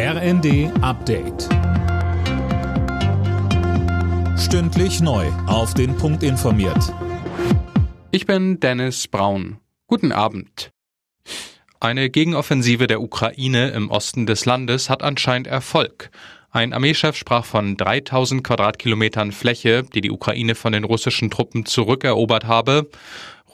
RND Update. Stündlich neu. Auf den Punkt informiert. Ich bin Dennis Braun. Guten Abend. Eine Gegenoffensive der Ukraine im Osten des Landes hat anscheinend Erfolg. Ein Armeechef sprach von 3000 Quadratkilometern Fläche, die die Ukraine von den russischen Truppen zurückerobert habe.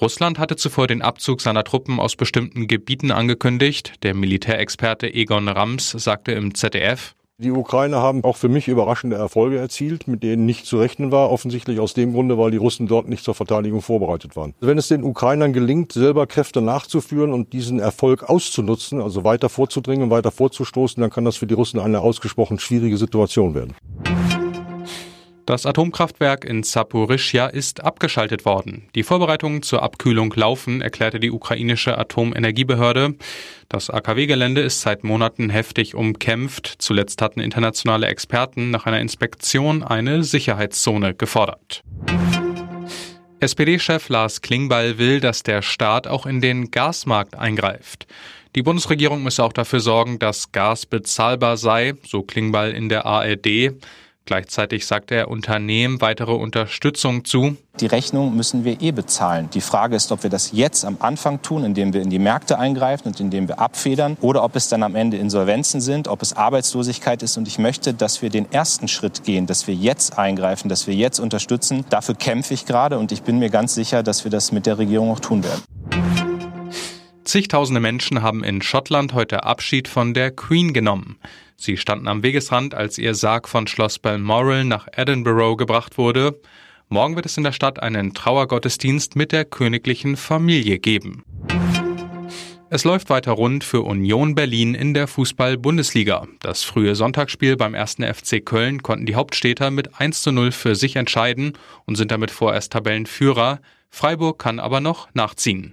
Russland hatte zuvor den Abzug seiner Truppen aus bestimmten Gebieten angekündigt. Der Militärexperte Egon Rams sagte im ZDF, die Ukrainer haben auch für mich überraschende Erfolge erzielt, mit denen nicht zu rechnen war. Offensichtlich aus dem Grunde, weil die Russen dort nicht zur Verteidigung vorbereitet waren. Wenn es den Ukrainern gelingt, selber Kräfte nachzuführen und diesen Erfolg auszunutzen, also weiter vorzudringen, weiter vorzustoßen, dann kann das für die Russen eine ausgesprochen schwierige Situation werden. Das Atomkraftwerk in Saporischja ist abgeschaltet worden. Die Vorbereitungen zur Abkühlung laufen, erklärte die ukrainische Atomenergiebehörde. Das AKW-Gelände ist seit Monaten heftig umkämpft. Zuletzt hatten internationale Experten nach einer Inspektion eine Sicherheitszone gefordert. SPD-Chef Lars Klingbeil will, dass der Staat auch in den Gasmarkt eingreift. Die Bundesregierung müsse auch dafür sorgen, dass Gas bezahlbar sei, so Klingbeil in der ARD. Gleichzeitig sagt er Unternehmen weitere Unterstützung zu. Die Rechnung müssen wir eh bezahlen. Die Frage ist, ob wir das jetzt am Anfang tun, indem wir in die Märkte eingreifen und indem wir abfedern, oder ob es dann am Ende Insolvenzen sind, ob es Arbeitslosigkeit ist. Und ich möchte, dass wir den ersten Schritt gehen, dass wir jetzt eingreifen, dass wir jetzt unterstützen. Dafür kämpfe ich gerade und ich bin mir ganz sicher, dass wir das mit der Regierung auch tun werden. Zigtausende Menschen haben in Schottland heute Abschied von der Queen genommen. Sie standen am Wegesrand, als ihr Sarg von Schloss Balmoral nach Edinburgh gebracht wurde. Morgen wird es in der Stadt einen Trauergottesdienst mit der königlichen Familie geben. Es läuft weiter rund für Union Berlin in der Fußball-Bundesliga. Das frühe Sonntagsspiel beim 1. FC Köln konnten die Hauptstädter mit 1 zu 0 für sich entscheiden und sind damit vorerst Tabellenführer. Freiburg kann aber noch nachziehen.